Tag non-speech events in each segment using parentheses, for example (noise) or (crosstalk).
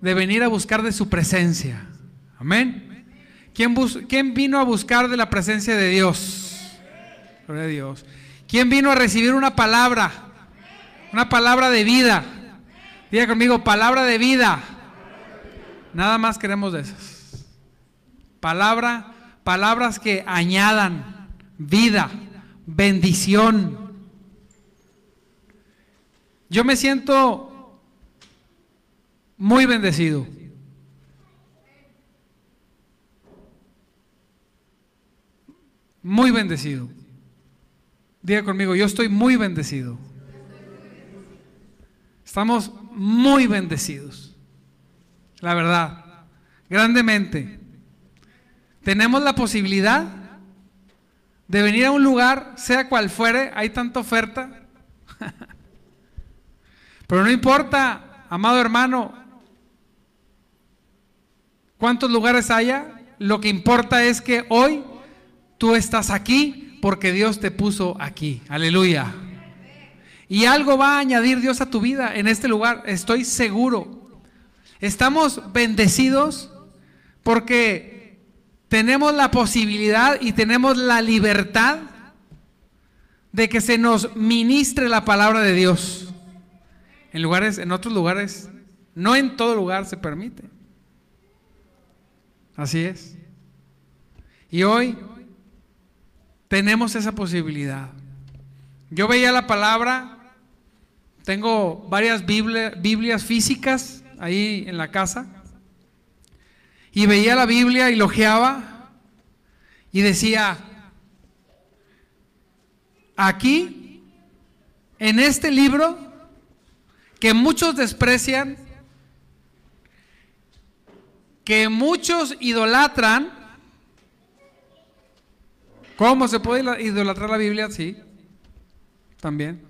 de venir a buscar de su presencia. Amén. ¿Quién, ¿Quién, vino a buscar de la presencia de Dios? Gloria a Dios. ¿Quién vino a recibir una palabra? Una palabra de vida. Diga conmigo, palabra de vida. Nada más queremos de esas. Palabra, palabras que añadan vida, bendición. Yo me siento muy bendecido. Muy bendecido. Diga conmigo, yo estoy muy bendecido. Estamos muy bendecidos. La verdad, grandemente. Tenemos la posibilidad de venir a un lugar, sea cual fuere, hay tanta oferta. (laughs) Pero no importa, amado hermano, cuántos lugares haya, lo que importa es que hoy tú estás aquí porque Dios te puso aquí. Aleluya. Y algo va a añadir Dios a tu vida en este lugar, estoy seguro. Estamos bendecidos porque tenemos la posibilidad y tenemos la libertad de que se nos ministre la palabra de Dios. En lugares, en otros lugares, no en todo lugar se permite. Así es. Y hoy tenemos esa posibilidad. Yo veía la palabra tengo varias Biblias físicas ahí en la casa. Y veía la Biblia y lojeaba y decía, aquí, en este libro, que muchos desprecian, que muchos idolatran, ¿cómo se puede idolatrar la Biblia? Sí, también.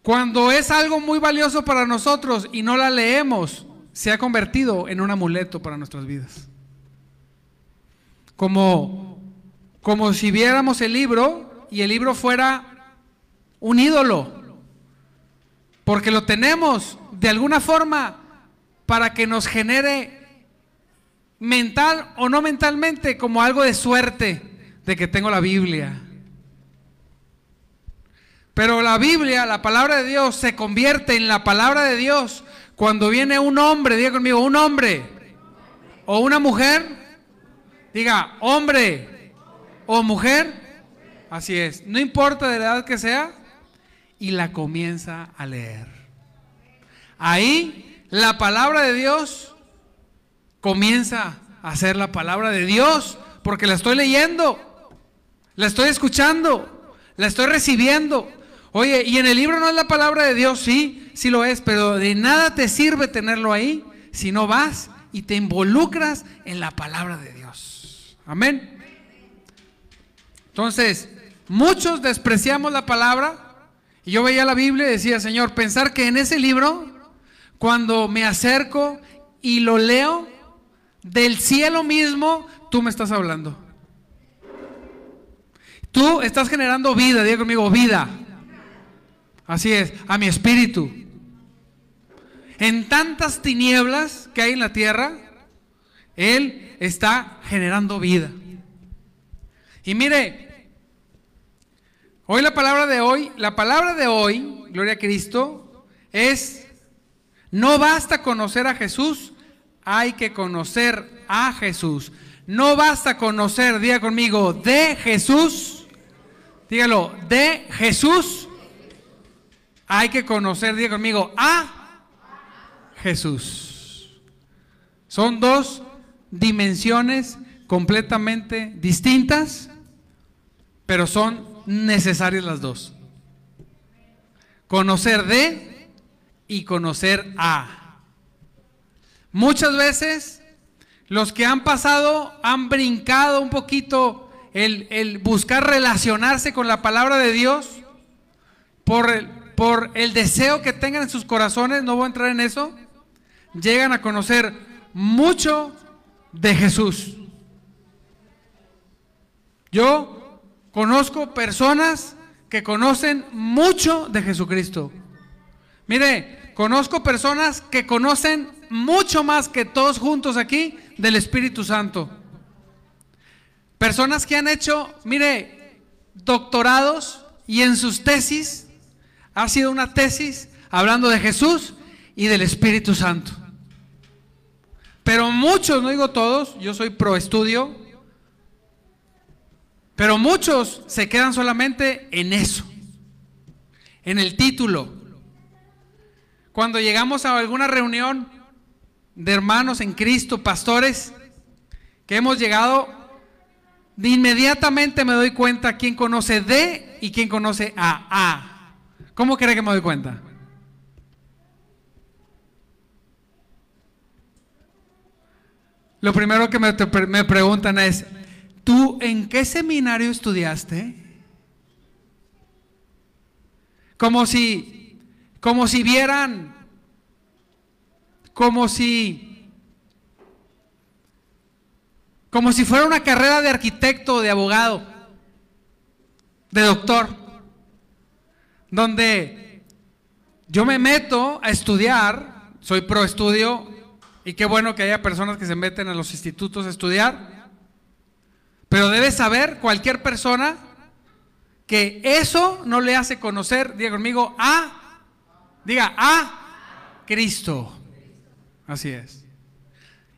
Cuando es algo muy valioso para nosotros y no la leemos, se ha convertido en un amuleto para nuestras vidas. Como, como si viéramos el libro y el libro fuera un ídolo. Porque lo tenemos de alguna forma para que nos genere mental o no mentalmente como algo de suerte de que tengo la Biblia pero la Biblia, la palabra de Dios, se convierte en la palabra de Dios cuando viene un hombre, diga conmigo, un hombre o una mujer, diga hombre o mujer, así es, no importa de la edad que sea, y la comienza a leer. Ahí la palabra de Dios comienza a ser la palabra de Dios, porque la estoy leyendo, la estoy escuchando, la estoy recibiendo. Oye, y en el libro no es la palabra de Dios, sí, sí lo es, pero de nada te sirve tenerlo ahí si no vas y te involucras en la palabra de Dios. Amén. Entonces, muchos despreciamos la palabra. Y yo veía la Biblia y decía, Señor, pensar que en ese libro, cuando me acerco y lo leo, del cielo mismo, tú me estás hablando. Tú estás generando vida, diga conmigo, vida. Así es, a mi espíritu. En tantas tinieblas que hay en la tierra, Él está generando vida. Y mire, hoy la palabra de hoy, la palabra de hoy, gloria a Cristo, es, no basta conocer a Jesús, hay que conocer a Jesús. No basta conocer, diga conmigo, de Jesús, dígalo, de Jesús hay que conocer, diga conmigo, a Jesús. Son dos dimensiones completamente distintas, pero son necesarias las dos. Conocer de y conocer a. Muchas veces los que han pasado han brincado un poquito el, el buscar relacionarse con la palabra de Dios por el, por el deseo que tengan en sus corazones, no voy a entrar en eso, llegan a conocer mucho de Jesús. Yo conozco personas que conocen mucho de Jesucristo. Mire, conozco personas que conocen mucho más que todos juntos aquí del Espíritu Santo. Personas que han hecho, mire, doctorados y en sus tesis ha sido una tesis hablando de Jesús y del Espíritu Santo. Pero muchos, no digo todos, yo soy pro estudio, pero muchos se quedan solamente en eso, en el título. Cuando llegamos a alguna reunión de hermanos en Cristo, pastores, que hemos llegado, inmediatamente me doy cuenta quién conoce D y quién conoce a A. ¿Cómo cree que me doy cuenta? Lo primero que me, me preguntan es, ¿tú en qué seminario estudiaste? Como si, como si vieran, como si, como si fuera una carrera de arquitecto, de abogado, de doctor, donde yo me meto a estudiar, soy pro estudio, y qué bueno que haya personas que se meten a los institutos a estudiar. Pero debe saber cualquier persona que eso no le hace conocer, diga conmigo, a, diga, a Cristo. Así es.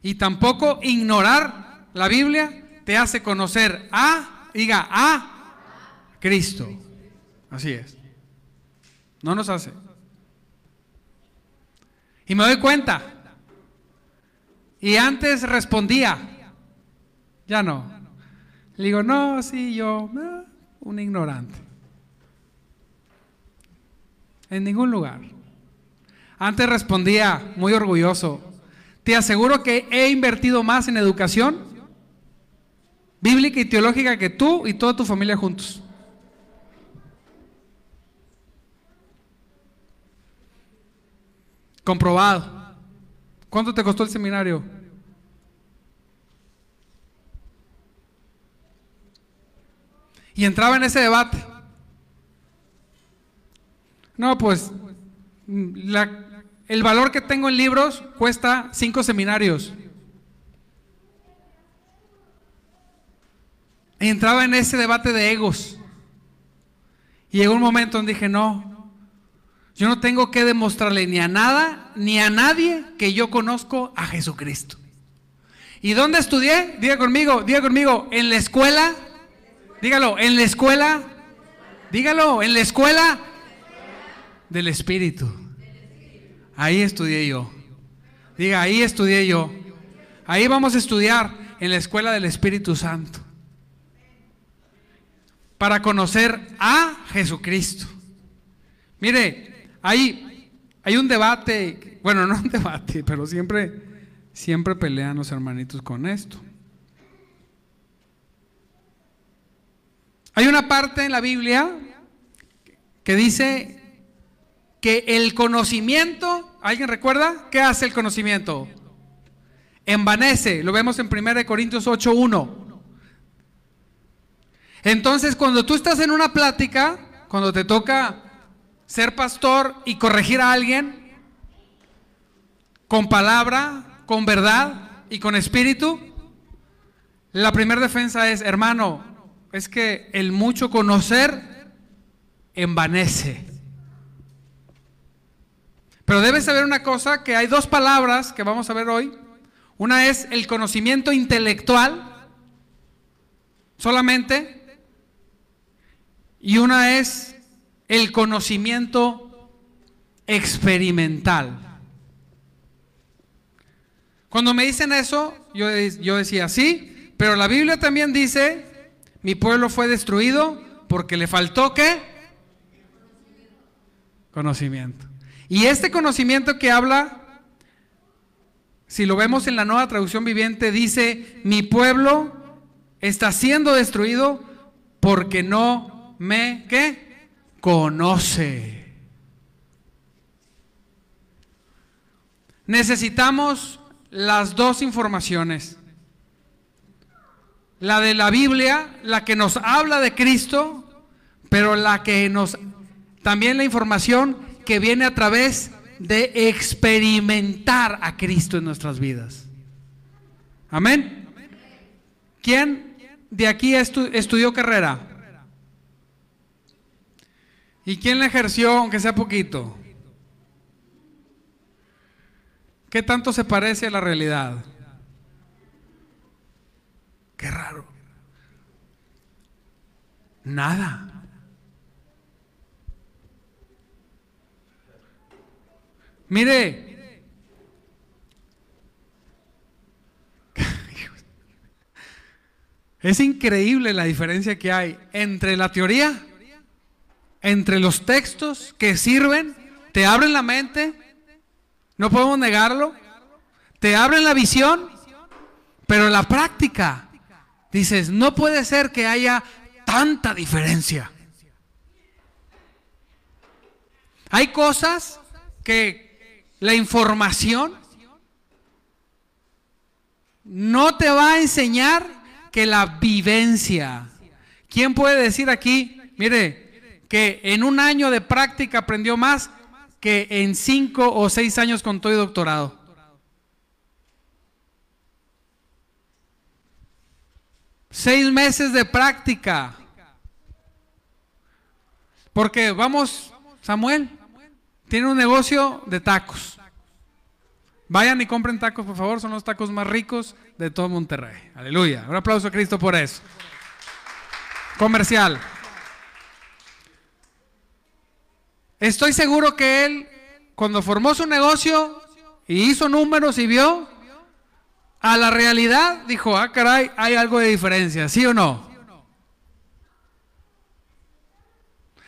Y tampoco ignorar la Biblia te hace conocer a, diga, a Cristo. Así es. No nos hace. Y me doy cuenta, y antes respondía, ya no. Le digo, no, sí, yo, un ignorante. En ningún lugar. Antes respondía muy orgulloso, te aseguro que he invertido más en educación bíblica y teológica que tú y toda tu familia juntos. Comprobado. ¿Cuánto te costó el seminario? Y entraba en ese debate. No, pues el valor que tengo en libros cuesta cinco seminarios. Entraba en ese debate de egos. Y llegó un momento donde dije, no, yo no tengo que demostrarle ni a nada ni a nadie que yo conozco a Jesucristo. ¿Y dónde estudié? Diga conmigo, diga conmigo, en la escuela. Dígalo, en la escuela. Dígalo, en la escuela del Espíritu. Ahí estudié yo. Diga, ahí estudié yo. Ahí vamos a estudiar en la escuela del Espíritu Santo. Para conocer a Jesucristo. Mire, hay, hay un debate, bueno, no un debate, pero siempre, siempre pelean los hermanitos con esto. Hay una parte en la Biblia que dice que el conocimiento, ¿alguien recuerda? ¿Qué hace el conocimiento? Envanece, lo vemos en 1 Corintios 8.1. Entonces, cuando tú estás en una plática, cuando te toca ser pastor y corregir a alguien con palabra, con verdad y con espíritu, la primera defensa es, hermano, es que el mucho conocer envanece. Pero debes saber una cosa, que hay dos palabras que vamos a ver hoy. Una es el conocimiento intelectual, solamente, y una es el conocimiento experimental. Cuando me dicen eso, yo, yo decía, sí, pero la Biblia también dice, mi pueblo fue destruido porque le faltó qué? Conocimiento. Y este conocimiento que habla, si lo vemos en la nueva traducción viviente, dice, mi pueblo está siendo destruido porque no me, ¿qué? conoce. Necesitamos las dos informaciones. La de la Biblia, la que nos habla de Cristo, pero la que nos también la información que viene a través de experimentar a Cristo en nuestras vidas. Amén. ¿Quién de aquí estudió carrera? ¿Y quién la ejerció, aunque sea poquito? ¿Qué tanto se parece a la realidad? Qué raro. Nada. Mire, (laughs) es increíble la diferencia que hay entre la teoría, entre los textos que sirven, te abren la mente, no podemos negarlo, te abren la visión, pero la práctica, dices, no puede ser que haya tanta diferencia. Hay cosas que la información no te va a enseñar que la vivencia. ¿Quién puede decir aquí, mire, que en un año de práctica aprendió más que en cinco o seis años con todo y doctorado? Seis meses de práctica. Porque vamos, Samuel, tiene un negocio de tacos. Vayan y compren tacos, por favor, son los tacos más ricos de todo Monterrey. Aleluya. Un aplauso a Cristo por eso. Comercial. Estoy seguro que él, cuando formó su negocio y hizo números y vio, a la realidad dijo, ah, caray, hay algo de diferencia, ¿sí o no?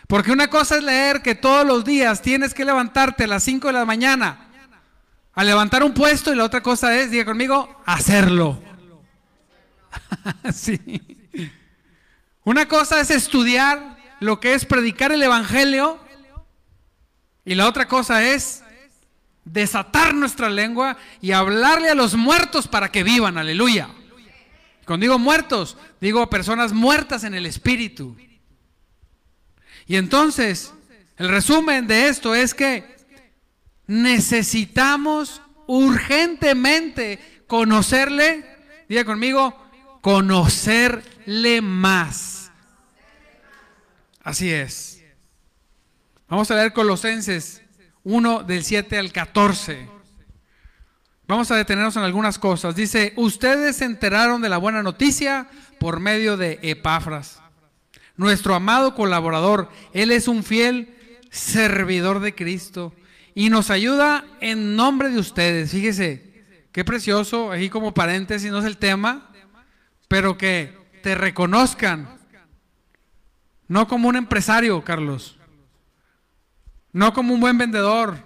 Porque una cosa es leer que todos los días tienes que levantarte a las 5 de la mañana a levantar un puesto y la otra cosa es, diga conmigo, hacerlo. (laughs) sí. Una cosa es estudiar lo que es predicar el Evangelio y la otra cosa es desatar nuestra lengua y hablarle a los muertos para que vivan, aleluya. Cuando digo muertos, digo personas muertas en el espíritu. Y entonces, el resumen de esto es que necesitamos urgentemente conocerle, diga conmigo, conocerle más. Así es. Vamos a leer Colosenses 1 del 7 al 14. Vamos a detenernos en algunas cosas. Dice, ustedes se enteraron de la buena noticia por medio de Epafras, nuestro amado colaborador. Él es un fiel servidor de Cristo y nos ayuda en nombre de ustedes. Fíjese, qué precioso, ahí como paréntesis, no es el tema, pero que te reconozcan, no como un empresario, Carlos, no como un buen vendedor,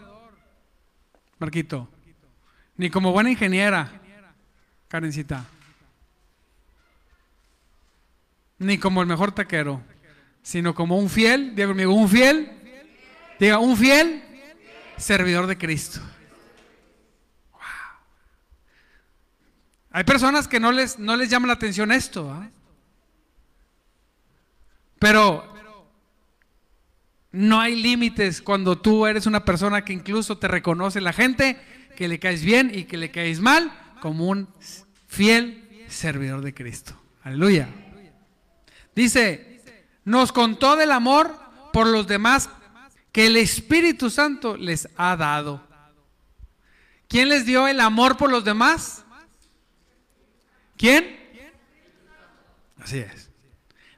Marquito. Ni como buena ingeniera, Karencita. Ni como el mejor taquero. Sino como un fiel, diga conmigo, un fiel. Diga, un fiel servidor de Cristo. Hay personas que no les, no les llama la atención esto. ¿ah? Pero no hay límites cuando tú eres una persona que incluso te reconoce la gente, que le caes bien y que le caes mal, como un fiel servidor de Cristo. Aleluya. Dice, nos contó del amor por los demás que el Espíritu Santo les ha dado. ¿Quién les dio el amor por los demás? ¿Quién? Así es.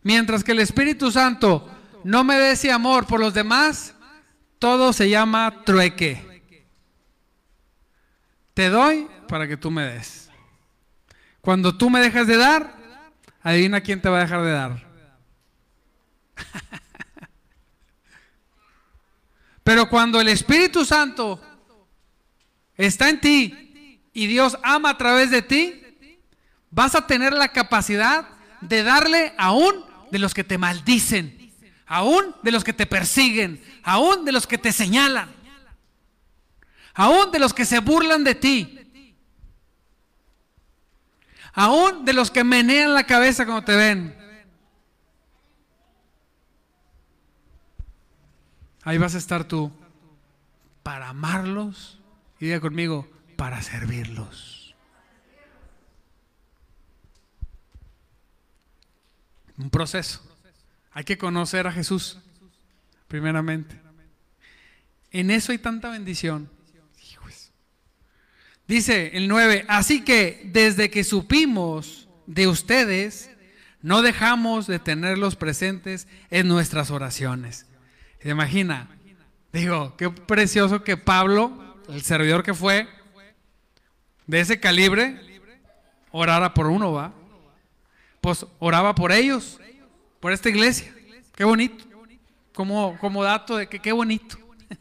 Mientras que el Espíritu Santo no me dé ese amor por los demás, todo se llama trueque. Te doy para que tú me des. Cuando tú me dejas de dar, adivina quién te va a dejar de dar. (laughs) Pero cuando el Espíritu Santo está en ti y Dios ama a través de ti, vas a tener la capacidad de darle aún de los que te maldicen aún de los que te persiguen, aún de los que te señalan, aún de los que se burlan de ti, aún de los que menean la cabeza cuando te ven. Ahí vas a estar tú para amarlos y diga conmigo, para servirlos. Un proceso. Hay que conocer a Jesús, primeramente. En eso hay tanta bendición. Dice el 9, así que desde que supimos de ustedes, no dejamos de tenerlos presentes en nuestras oraciones. ¿Se imagina? Digo, qué precioso que Pablo, el servidor que fue, de ese calibre, orara por uno, ¿va? Pues oraba por ellos, por esta iglesia. Qué bonito. Como, como dato de que qué bonito. (laughs)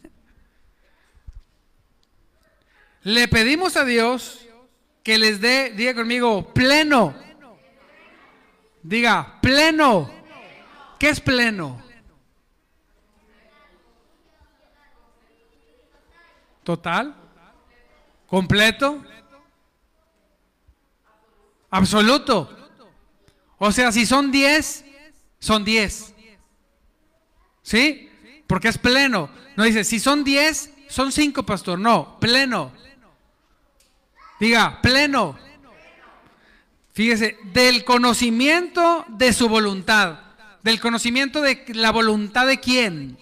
Le pedimos a Dios que les dé, diga conmigo, pleno. Diga, pleno. ¿Qué es pleno? Total. Completo. Absoluto. O sea, si son 10, son 10. ¿Sí? Porque es pleno. No dice, si son 10, son 5, pastor. No, pleno. Diga, pleno. Fíjese, del conocimiento de su voluntad. Del conocimiento de la voluntad de quién.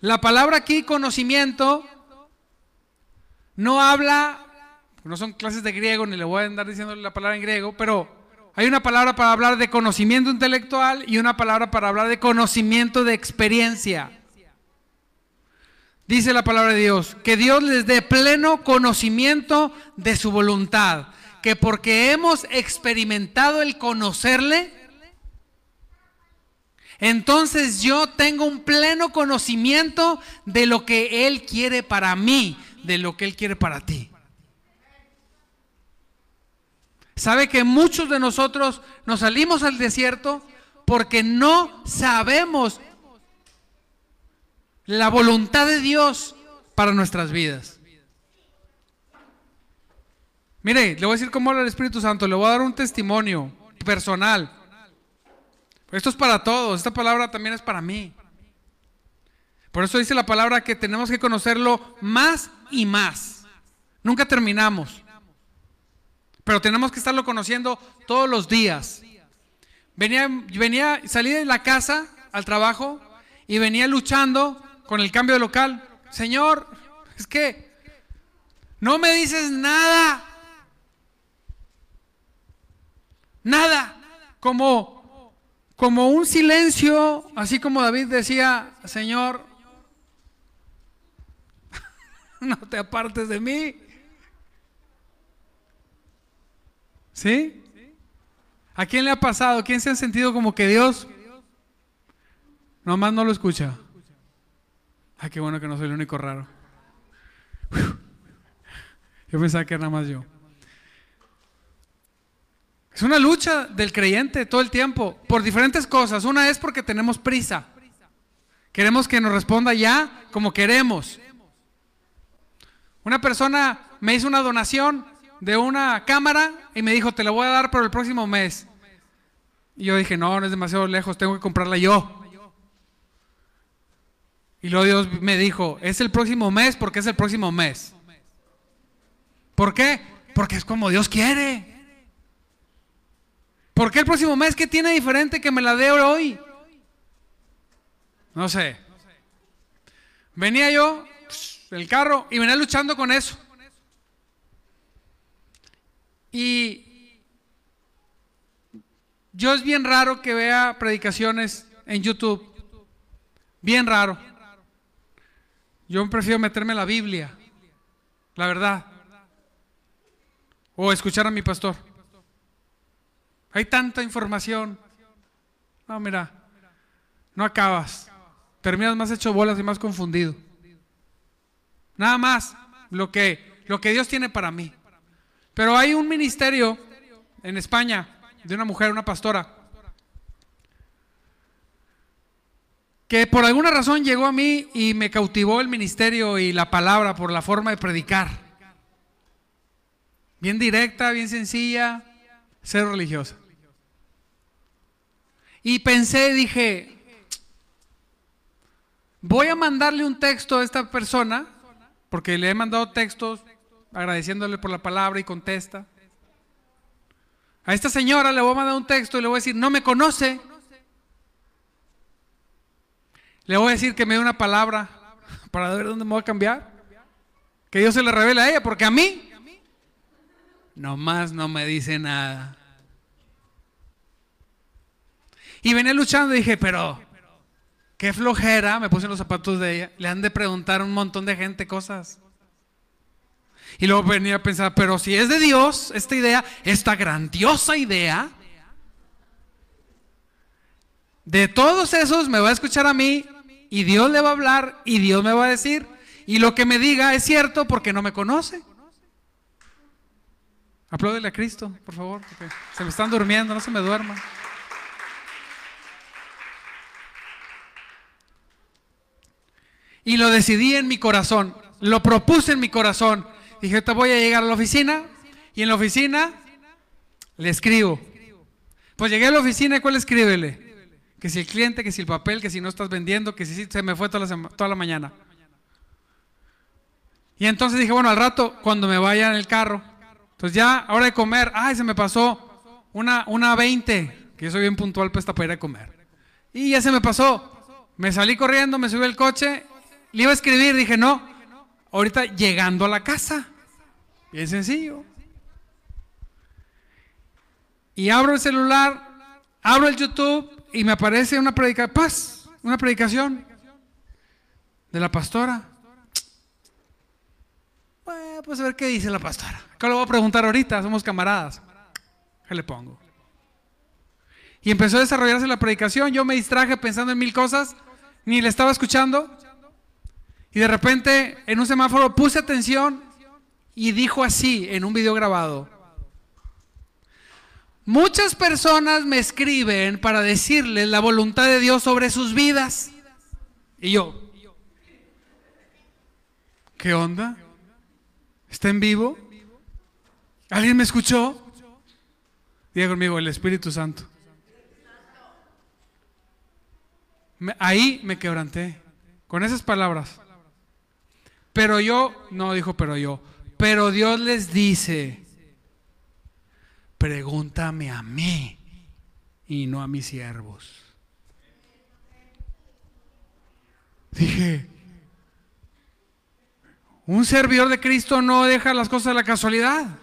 La palabra aquí, conocimiento, no habla, no son clases de griego, ni le voy a andar diciendo la palabra en griego, pero hay una palabra para hablar de conocimiento intelectual y una palabra para hablar de conocimiento de experiencia. Dice la palabra de Dios, que Dios les dé pleno conocimiento de su voluntad, que porque hemos experimentado el conocerle, entonces yo tengo un pleno conocimiento de lo que Él quiere para mí, de lo que Él quiere para ti. ¿Sabe que muchos de nosotros nos salimos al desierto porque no sabemos la voluntad de Dios para nuestras vidas? Mire, le voy a decir cómo habla el Espíritu Santo, le voy a dar un testimonio personal. Esto es para todos, esta palabra también es para mí. Por eso dice la palabra que tenemos que conocerlo más y más. Nunca terminamos. Pero tenemos que estarlo conociendo todos los días. Venía, venía, salí de la casa al trabajo y venía luchando con el cambio de local. Señor, es que no me dices nada. Nada. Como como un silencio, así como David decía, Señor, (laughs) no te apartes de mí. ¿Sí? ¿A quién le ha pasado? ¿Quién se ha sentido como que Dios nomás no lo escucha? Ay, qué bueno que no soy el único raro. Yo pensaba que era nada más yo. Es una lucha del creyente todo el tiempo, por diferentes cosas. Una es porque tenemos prisa. Queremos que nos responda ya como queremos. Una persona me hizo una donación de una cámara y me dijo, te la voy a dar para el próximo mes. Y yo dije, no, no es demasiado lejos, tengo que comprarla yo. Y luego Dios me dijo, es el próximo mes porque es el próximo mes. ¿Por qué? Porque es como Dios quiere. ¿Por qué el próximo mes qué tiene diferente que me la dé hoy? No sé. Venía yo el carro y venía luchando con eso. Y yo es bien raro que vea predicaciones en YouTube. Bien raro. Yo prefiero meterme la Biblia, la verdad. O escuchar a mi pastor. Hay tanta información. No, mira, no acabas. Terminas más hecho bolas y más confundido. Nada más lo que, lo que Dios tiene para mí. Pero hay un ministerio en España de una mujer, una pastora, que por alguna razón llegó a mí y me cautivó el ministerio y la palabra por la forma de predicar. Bien directa, bien sencilla, ser religiosa. Y pensé, dije, voy a mandarle un texto a esta persona, porque le he mandado textos agradeciéndole por la palabra y contesta. A esta señora le voy a mandar un texto y le voy a decir, no me conoce. Le voy a decir que me dé una palabra para ver dónde me voy a cambiar. Que Dios se le revele a ella, porque a mí nomás no me dice nada. Y venía luchando y dije, pero qué flojera, me puse en los zapatos de ella, le han de preguntar a un montón de gente cosas. Y luego venía a pensar, pero si es de Dios esta idea, esta grandiosa idea, de todos esos me va a escuchar a mí y Dios le va a hablar y Dios me va a decir, y lo que me diga es cierto porque no me conoce. Apláudele a Cristo, por favor, porque se me están durmiendo, no se me duerman. Y lo decidí en mi corazón, lo propuse en mi corazón. Dije, te voy a llegar a la oficina y en la oficina le escribo. Pues llegué a la oficina y ¿cuál escríbele? Que si el cliente, que si el papel, que si no estás vendiendo, que si se me fue toda la, toda la mañana. Y entonces dije, bueno, al rato, cuando me vaya en el carro, pues ya, hora de comer, ay, se me pasó una, una 20, que yo soy bien puntual pues, para ir a comer. Y ya se me pasó. Me salí corriendo, me subí al coche le iba a escribir, dije, no, ahorita llegando a la casa. Bien sencillo. Y abro el celular, abro el YouTube y me aparece una predicación, paz, una predicación de la pastora. Bueno, pues a ver qué dice la pastora. Acá lo voy a preguntar ahorita, somos camaradas. ¿Qué le pongo? Y empezó a desarrollarse la predicación. Yo me distraje pensando en mil cosas, ni le estaba escuchando. Y de repente en un semáforo puse atención y dijo así en un video grabado. Muchas personas me escriben para decirles la voluntad de Dios sobre sus vidas. Y yo, ¿qué onda? ¿Está en vivo? ¿Alguien me escuchó? Diga conmigo, el Espíritu Santo. ahí me quebranté con esas palabras. Pero yo, no dijo pero yo, pero Dios les dice, pregúntame a mí y no a mis siervos. Dije, un servidor de Cristo no deja las cosas a la casualidad.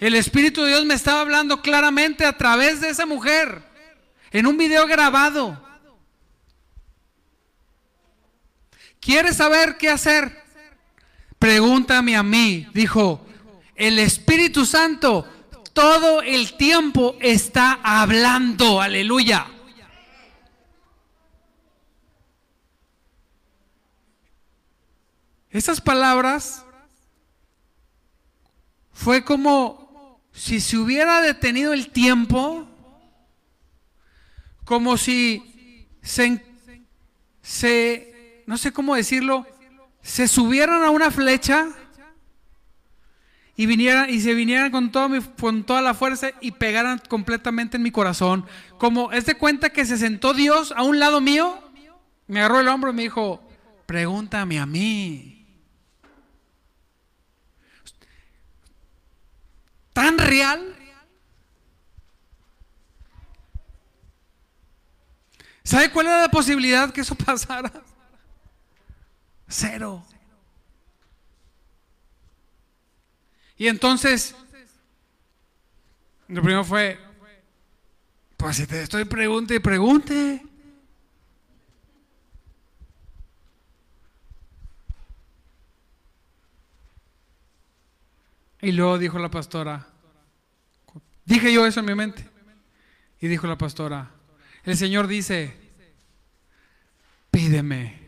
El Espíritu de Dios me estaba hablando claramente a través de esa mujer, en un video grabado. ¿Quieres saber qué hacer? Pregúntame a mí. Dijo, el Espíritu Santo todo el tiempo está hablando. Aleluya. Esas palabras fue como si se hubiera detenido el tiempo, como si se, se no sé cómo decirlo, se subieran a una flecha y vinieran y se vinieran con, con toda la fuerza y pegaran completamente en mi corazón. Como es de cuenta que se sentó Dios a un lado mío, me agarró el hombro y me dijo, pregúntame a mí. Tan real. ¿Sabe cuál era la posibilidad que eso (laughs) pasara? Cero. Y entonces, lo primero fue, pues si te estoy pregunte y pregunte. Y luego dijo la pastora, dije yo eso en mi mente. Y dijo la pastora, el Señor dice, pídeme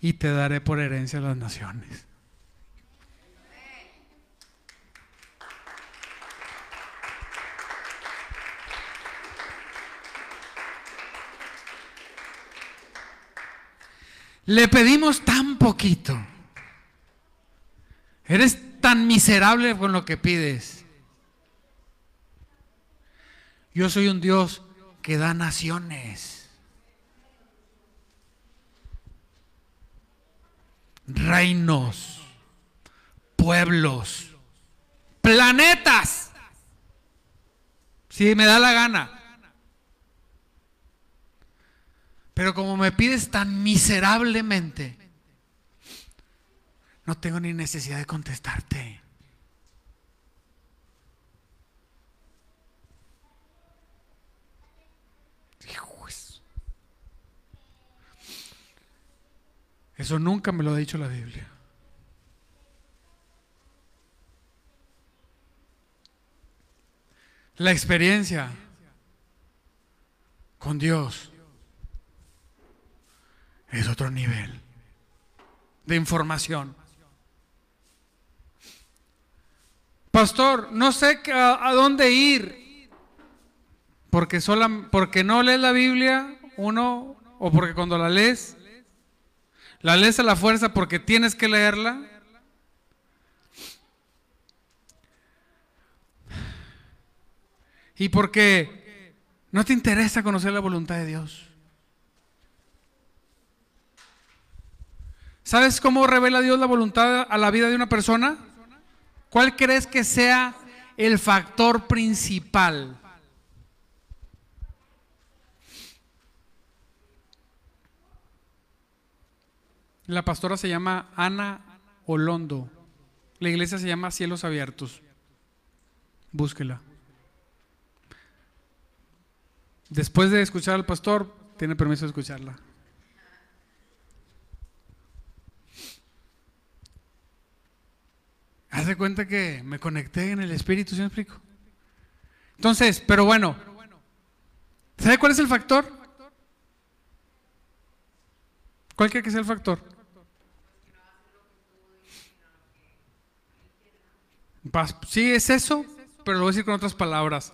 y te daré por herencia a las naciones. Le pedimos tan poquito. Eres tan miserable con lo que pides. Yo soy un Dios que da naciones. Reinos, pueblos, planetas. Si me da la gana. Pero como me pides tan miserablemente, no tengo ni necesidad de contestarte. Eso nunca me lo ha dicho la Biblia. La experiencia con Dios es otro nivel de información. Pastor, no sé a, dónde ir. Porque, sola, porque no lees la Biblia, uno, o porque cuando la lees la lees a la fuerza porque tienes que leerla. Y porque no te interesa conocer la voluntad de Dios. ¿Sabes cómo revela Dios la voluntad a la vida de una persona? ¿Cuál crees que sea el factor principal? La pastora se llama Ana Olondo. La iglesia se llama Cielos Abiertos. Búsquela. Después de escuchar al pastor, tiene permiso de escucharla. Haz de cuenta que me conecté en el Espíritu, ¿sí me explico? Entonces, pero bueno, ¿sabe cuál es el factor? ¿Cuál cree que sea el factor? Sí, es eso, pero lo voy a decir con otras palabras.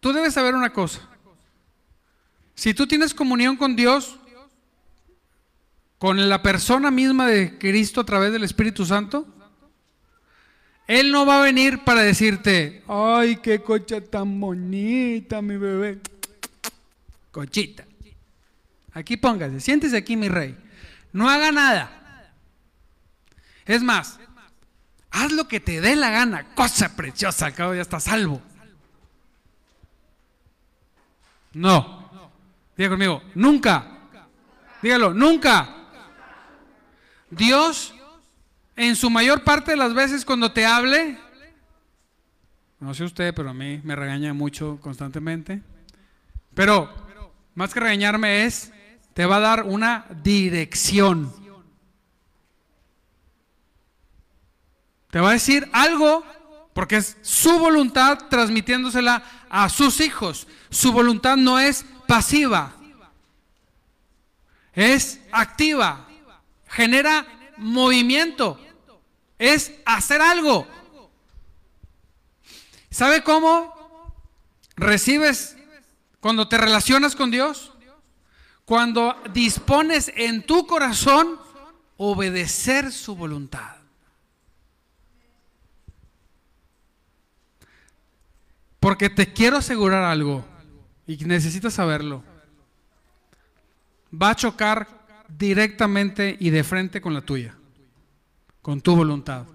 Tú debes saber una cosa. Si tú tienes comunión con Dios, con la persona misma de Cristo a través del Espíritu Santo, Él no va a venir para decirte, ay, qué cocha tan bonita, mi bebé. Cochita. Aquí póngase, siéntese aquí, mi rey. No haga nada. Es más, Haz lo que te dé la gana, cosa preciosa, al cabo ya está salvo. No. Diga conmigo, nunca. Dígalo, nunca. Dios, en su mayor parte de las veces cuando te hable, no sé usted, pero a mí me regaña mucho constantemente. Pero más que regañarme es, te va a dar una dirección. Te va a decir algo porque es su voluntad transmitiéndosela a sus hijos. Su voluntad no es pasiva, es activa, genera movimiento, es hacer algo. ¿Sabe cómo recibes cuando te relacionas con Dios? Cuando dispones en tu corazón obedecer su voluntad. Porque te quiero asegurar algo y necesitas saberlo. Va a chocar directamente y de frente con la tuya, con tu voluntad.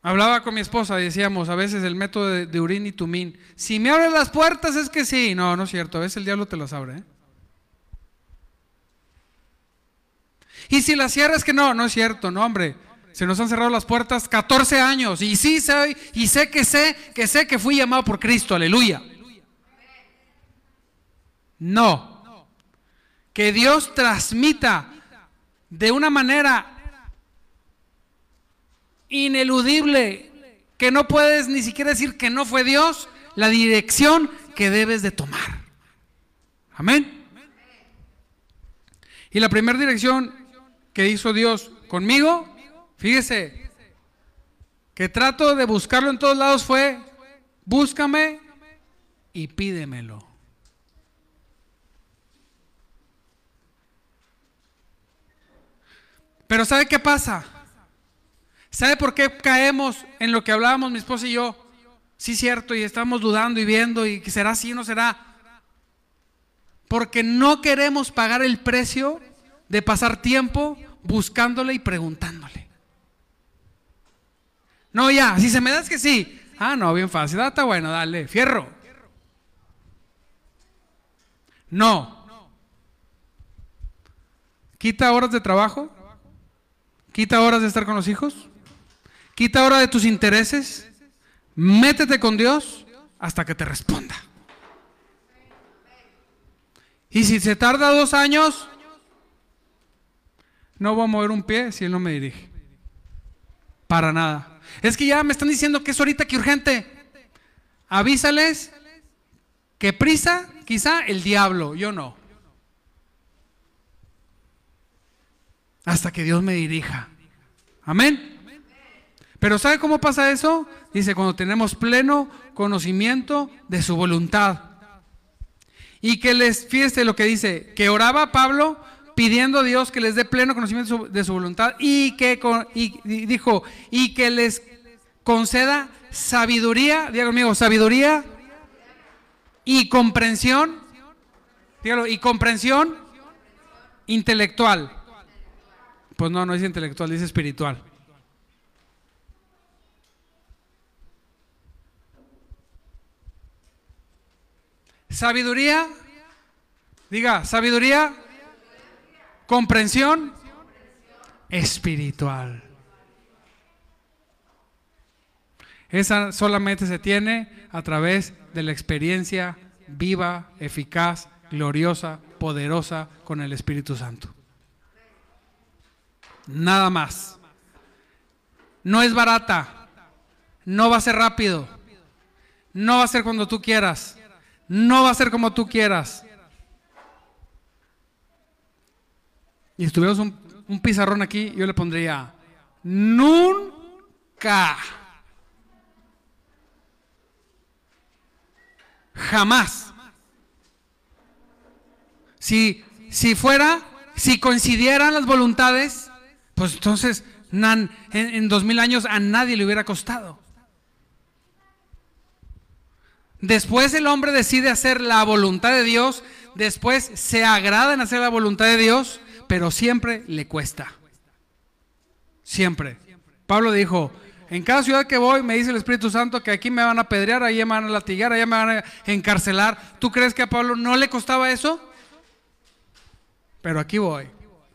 Hablaba con mi esposa decíamos a veces el método de, Urín y Tumín. Si me abres las puertas es que sí. No, no es cierto. A veces el diablo te las abre. ¿eh? Y si las cierras es que no, no es cierto. No, hombre. Se nos han cerrado las puertas 14 años y sí sé y sé que sé que sé que fui llamado por Cristo, aleluya. No. Que Dios transmita de una manera ineludible que no puedes ni siquiera decir que no fue Dios, la dirección que debes de tomar. Amén. Y la primera dirección que hizo Dios conmigo Fíjese, que trato de buscarlo en todos lados fue, búscame y pídemelo. Pero ¿sabe qué pasa? ¿Sabe por qué caemos en lo que hablábamos mi esposa y yo? Sí, cierto, y estamos dudando y viendo, y será así o no será. Porque no queremos pagar el precio de pasar tiempo buscándole y preguntándole. No, ya, si se me da es que sí. Ah, no, bien fácil. Ah, está bueno, dale, fierro. No. Quita horas de trabajo. Quita horas de estar con los hijos. Quita horas de tus intereses. Métete con Dios hasta que te responda. Y si se tarda dos años, no voy a mover un pie si Él no me dirige. Para nada. Es que ya me están diciendo que es ahorita que urgente. Avísales que prisa, quizá el diablo, yo no. Hasta que Dios me dirija. Amén. Pero ¿sabe cómo pasa eso? Dice, cuando tenemos pleno conocimiento de su voluntad. Y que les, fíjese lo que dice, que oraba Pablo pidiendo a Dios que les dé pleno conocimiento de su, voluntad y que y, dijo, y que les conceda sabiduría, diga conmigo, sabiduría y comprensión, dígalo, y comprensión intelectual. Pues no, no es intelectual, dice espiritual. Sabiduría, diga, sabiduría, comprensión espiritual. Esa solamente se tiene a través de la experiencia viva, eficaz, gloriosa, poderosa con el Espíritu Santo. Nada más. No es barata. No va a ser rápido. No va a ser cuando tú quieras. No va a ser como tú quieras. Y si tuviéramos un, pizarrón aquí, yo le pondría nunca. Jamás. Si, si fuera, si coincidieran las voluntades, pues entonces en dos mil años a nadie le hubiera costado. Después el hombre decide hacer la voluntad de Dios, después se agrada en hacer la voluntad de Dios, pero siempre le cuesta. Siempre. Pablo dijo, en cada ciudad que voy me dice el Espíritu Santo que aquí me van a apedrear, allá me van a latigar, allá me van a encarcelar. ¿Tú crees que a Pablo no le costaba eso? Pero aquí voy.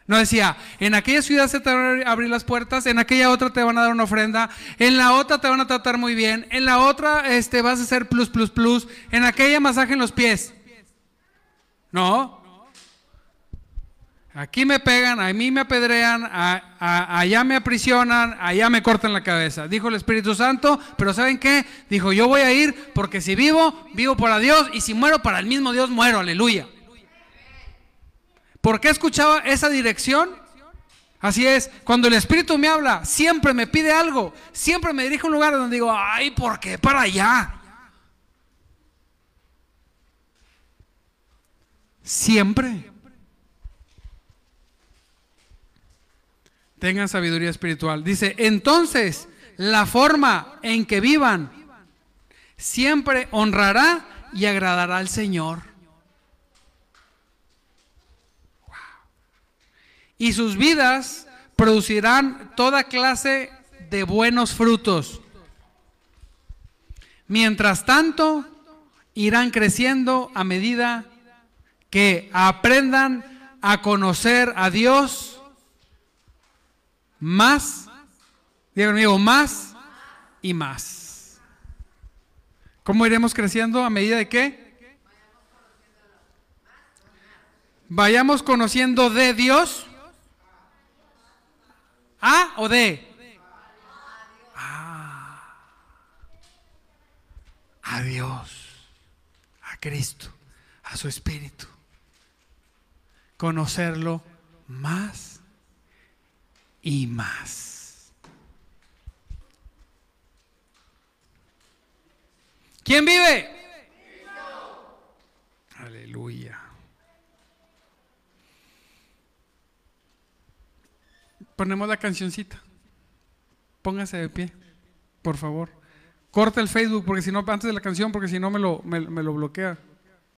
No decía, en aquella ciudad se te van a abrir las puertas, en aquella otra te van a dar una ofrenda, en la otra te van a tratar muy bien, en la otra este, vas a hacer plus, plus, plus, en aquella masaje en los pies. No. Aquí me pegan, a mí me apedrean, allá me aprisionan, allá me cortan la cabeza. Dijo el Espíritu Santo, pero ¿saben qué? Dijo, yo voy a ir porque si vivo, vivo para Dios y si muero para el mismo Dios, muero, aleluya. ¿Por qué escuchaba esa dirección? Así es, cuando el Espíritu me habla, siempre me pide algo, siempre me dirige a un lugar donde digo, ay, ¿por qué para allá? Siempre. Tengan sabiduría espiritual. Dice, entonces, la forma en que vivan siempre honrará y agradará al Señor. y sus vidas producirán toda clase de buenos frutos. Mientras tanto, irán creciendo a medida que aprendan a conocer a Dios más, digan amigo, más y más. ¿Cómo iremos creciendo a medida de qué? Vayamos conociendo de Dios ¿A o D? Ah. A Dios, a Cristo, a su Espíritu. Conocerlo más y más. ¿Quién vive? Aleluya. ponemos la cancioncita. Póngase de pie, por favor. Corta el Facebook porque si no, antes de la canción, porque si no me lo, me lo bloquea.